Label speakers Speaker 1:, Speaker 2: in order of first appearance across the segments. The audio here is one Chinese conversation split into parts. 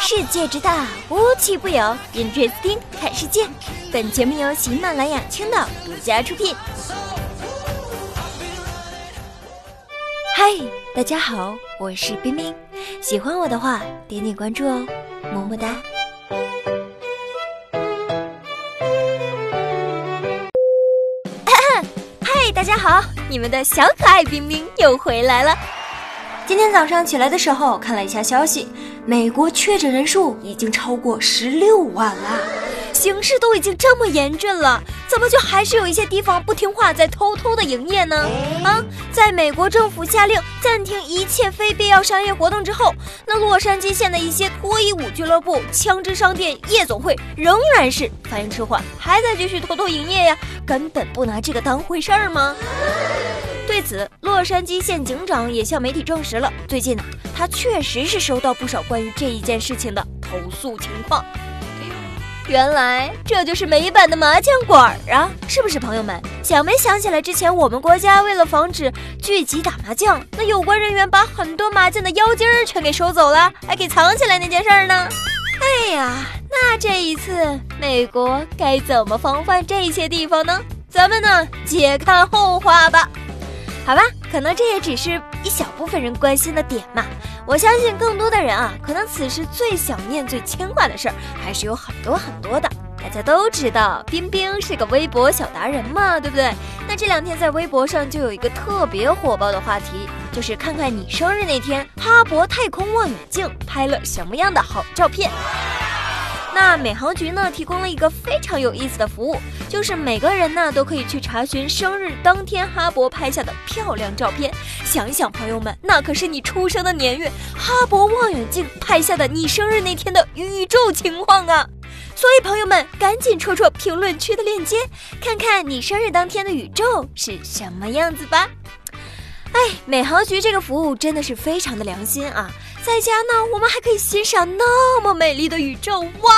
Speaker 1: 世界之大，无奇不有。Interesting，看世界。本节目由喜马拉雅青岛独家出品。嗨，大家好，我是冰冰。喜欢我的话，点点关注哦，么么哒。嗨，大家好，你们的小可爱冰冰又回来了。今天早上起来的时候，看了一下消息，美国确诊人数已经超过十六万了，形势都已经这么严峻了，怎么就还是有一些地方不听话，在偷偷的营业呢？啊，在美国政府下令暂停一切非必要商业活动之后，那洛杉矶县的一些脱衣舞俱乐部、枪支商店、夜总会仍然是反应迟缓，还在继续偷偷营业呀，根本不拿这个当回事儿吗？对此，洛杉矶县警长也向媒体证实了，最近呢，他确实是收到不少关于这一件事情的投诉情况。原来这就是美版的麻将馆啊，是不是朋友们？想没想起来之前我们国家为了防止聚集打麻将，那有关人员把很多麻将的妖精儿全给收走了，还给藏起来那件事儿呢？哎呀，那这一次美国该怎么防范这些地方呢？咱们呢，且看后话吧。好吧，可能这也只是一小部分人关心的点嘛。我相信更多的人啊，可能此时最想念、最牵挂的事儿还是有很多很多的。大家都知道，冰冰是个微博小达人嘛，对不对？那这两天在微博上就有一个特别火爆的话题，就是看看你生日那天，哈勃太空望远镜拍了什么样的好照片。那美航局呢提供了一个非常有意思的服务，就是每个人呢都可以去查询生日当天哈勃拍下的漂亮照片。想一想，朋友们，那可是你出生的年月，哈勃望远镜拍下的你生日那天的宇宙情况啊！所以朋友们，赶紧戳戳评论区的链接，看看你生日当天的宇宙是什么样子吧。哎，美航局这个服务真的是非常的良心啊！在家呢，我们还可以欣赏那么美丽的宇宙，哇！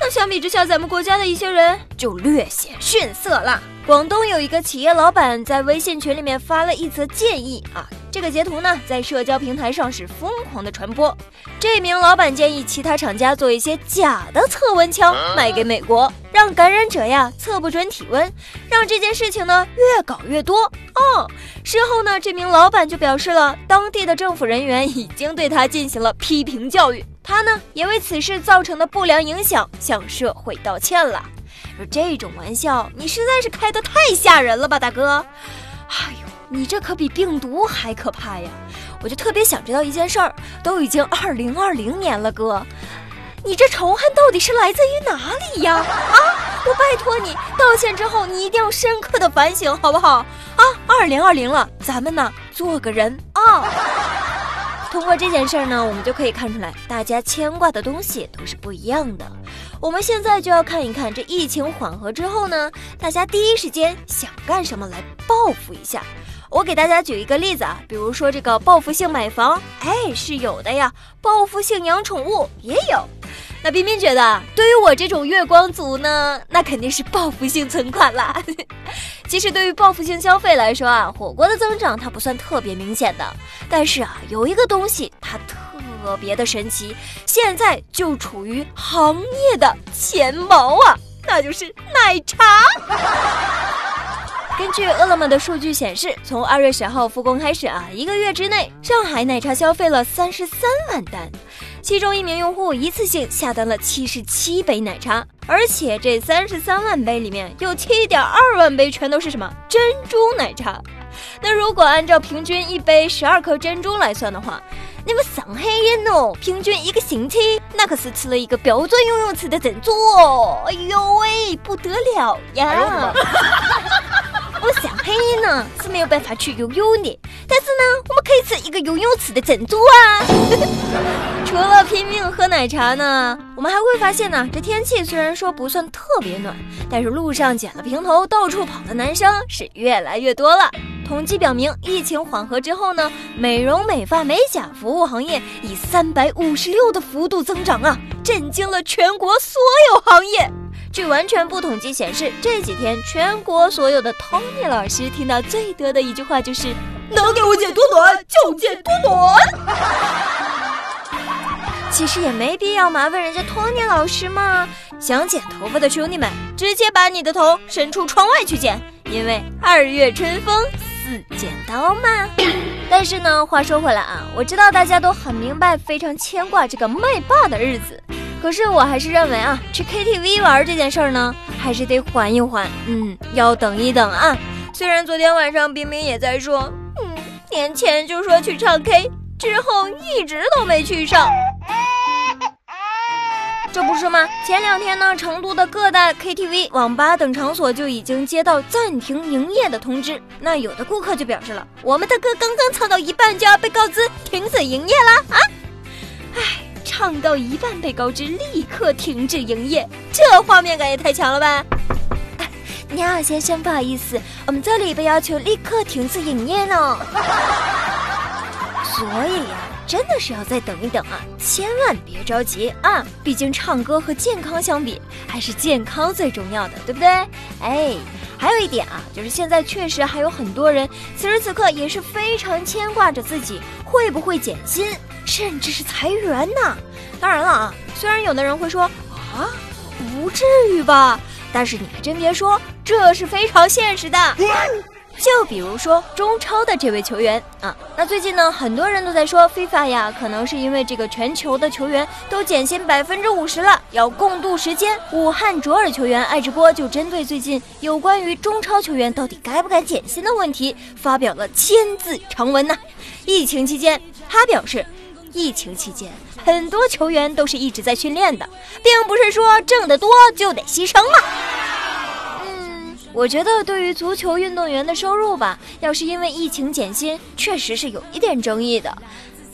Speaker 1: 那相比之下，咱们国家的一些人就略显逊色了。广东有一个企业老板在微信群里面发了一则建议啊，这个截图呢在社交平台上是疯狂的传播。这名老板建议其他厂家做一些假的测温枪卖给美国，让感染者呀测不准体温，让这件事情呢越搞越多。哦，事后呢这名老板就表示了，当地的政府人员已经对他进行了批评教育，他呢也为此事造成的不良影响向社会道歉了。这种玩笑，你实在是开得太吓人了吧，大哥！哎呦，你这可比病毒还可怕呀！我就特别想知道一件事儿，都已经二零二零年了，哥，你这仇恨到底是来自于哪里呀？啊，我拜托你道歉之后，你一定要深刻的反省，好不好？啊，二零二零了，咱们呢做个人啊！通过这件事儿呢，我们就可以看出来，大家牵挂的东西都是不一样的。我们现在就要看一看，这疫情缓和之后呢，大家第一时间想干什么来报复一下。我给大家举一个例子啊，比如说这个报复性买房，哎，是有的呀；报复性养宠物也有。那冰冰觉得，对于我这种月光族呢，那肯定是报复性存款啦。其实对于报复性消费来说啊，火锅的增长它不算特别明显的，但是啊，有一个东西它特特别的神奇，现在就处于行业的前茅啊，那就是奶茶。根据饿了么的数据显示，从二月十号复工开始啊，一个月之内，上海奶茶消费了三十三万单，其中一名用户一次性下单了七十七杯奶茶，而且这三十三万杯里面有七点二万杯全都是什么珍珠奶茶。那如果按照平均一杯十二颗珍珠来算的话，你们上海人哦，平均一个星期那可是吃了一个标准游泳池的珍珠哦，哎呦喂，不得了呀！黑呢是没有办法去游泳的，但是呢，我们可以吃一个游泳池的珍珠啊！除了拼命喝奶茶呢，我们还会发现呢，这天气虽然说不算特别暖，但是路上捡了平头到处跑的男生是越来越多了。统计表明，疫情缓和之后呢，美容美发美甲服务行业以三百五十六的幅度增长啊，震惊了全国所有行业。据完全部统计显示，这几天全国所有的 Tony 老师听到最多的一句话就是：“能给我剪多短就剪多短。”其实也没必要麻烦人家托尼老师嘛。想剪头发的兄弟们，直接把你的头伸出窗外去剪，因为二月春风似剪刀嘛。但是呢，话说回来啊，我知道大家都很明白，非常牵挂这个麦霸的日子。可是我还是认为啊，去 KTV 玩这件事儿呢，还是得缓一缓，嗯，要等一等啊。虽然昨天晚上冰冰也在说，嗯，年前就说去唱 K，之后一直都没去上。这不是吗？前两天呢，成都的各大 KTV、网吧等场所就已经接到暂停营业的通知。那有的顾客就表示了，我们的歌刚刚唱到一半就要被告知停止营业了啊！唉，唱到一半被告知立刻停止营业，这画面感也太强了吧！你好，先生，不好意思，我们这里被要求立刻停止营业呢。所以呀。真的是要再等一等啊，千万别着急啊！毕竟唱歌和健康相比，还是健康最重要的，对不对？哎，还有一点啊，就是现在确实还有很多人，此时此刻也是非常牵挂着自己会不会减薪，甚至是裁员呢。当然了啊，虽然有的人会说啊，不至于吧，但是你还真别说，这是非常现实的。就比如说中超的这位球员啊，那最近呢，很多人都在说，FIFA 呀，可能是因为这个全球的球员都减薪百分之五十了，要共度时间。武汉卓尔球员爱直播就针对最近有关于中超球员到底该不该减薪的问题，发表了千字长文呐。疫情期间，他表示，疫情期间很多球员都是一直在训练的，并不是说挣得多就得牺牲嘛。我觉得对于足球运动员的收入吧，要是因为疫情减薪，确实是有一点争议的。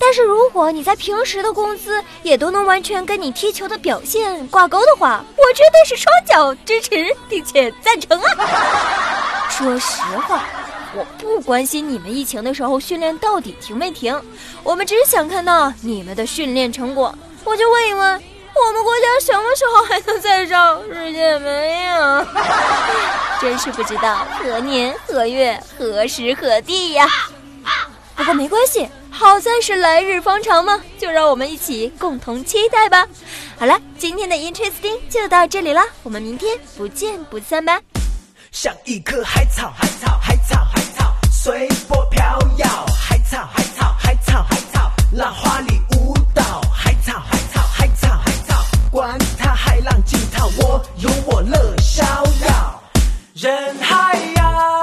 Speaker 1: 但是如果你在平时的工资也都能完全跟你踢球的表现挂钩的话，我绝对是双脚支持并且赞成啊！说实话，我不关心你们疫情的时候训练到底停没停，我们只想看到你们的训练成果。我就问一问，我们国家什么时候还能再上世界杯呀？真是不知道何年何月何时何地呀！不过没关系，好在是来日方长嘛，就让我们一起共同期待吧。好了，今天的 Interesting 就到这里了，我们明天不见不散吧。像一棵海草，海草，海草，海草，随波飘摇。海草，海草，海草，海草，浪花里舞蹈。海草，海草，海草，海草，管它海浪惊涛，我有我乐逍遥。人海呀。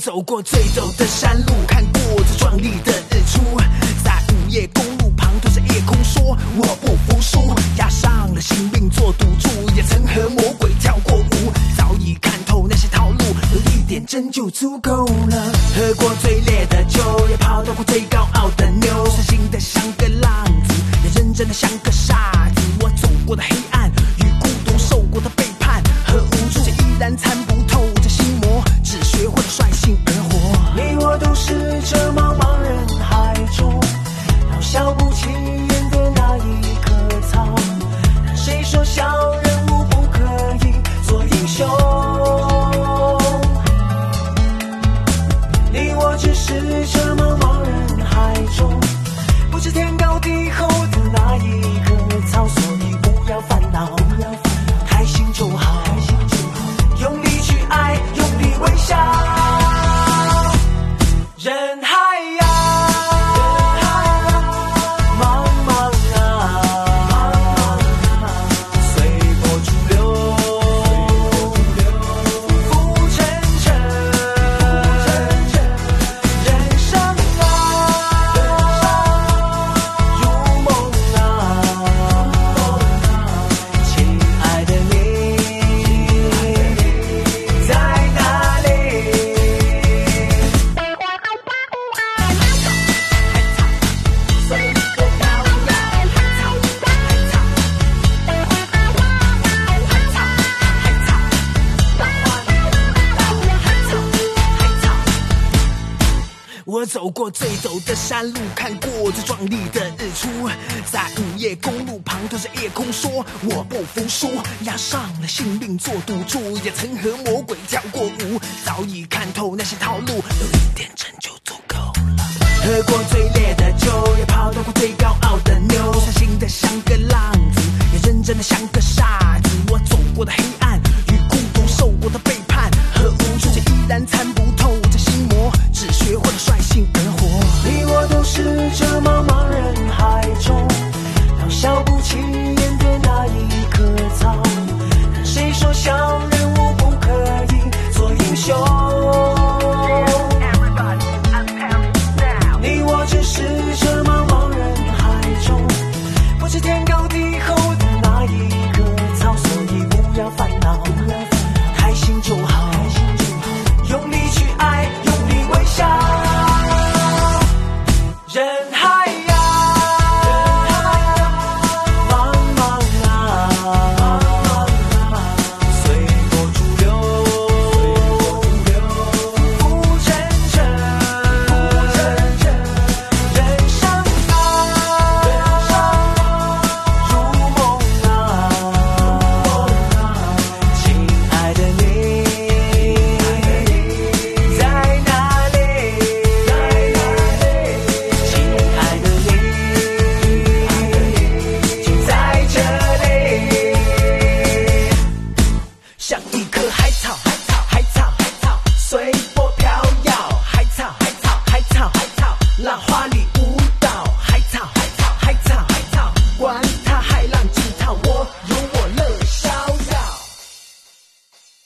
Speaker 1: 走过最陡的山路，看过最壮丽的日出，在午夜公路旁对着夜空说我不服输，押上了性命做赌注，也曾和魔鬼跳过舞，早已看透那些套路，有一点真就足够了。喝过最烈的酒，也泡到过最高傲的妞，伤心的像个浪子，也认真的像个
Speaker 2: 最陡的山路，看过最壮丽的日出，在午夜公路旁对着夜空说：“我不服输。”押上了性命做赌注，也曾和魔鬼跳过舞，早已看透那些套路，有一点真就足够了。喝过最烈的酒，也泡到过最高傲的妞，伤心的像个浪子，也认真的像个傻子。我走过的黑暗。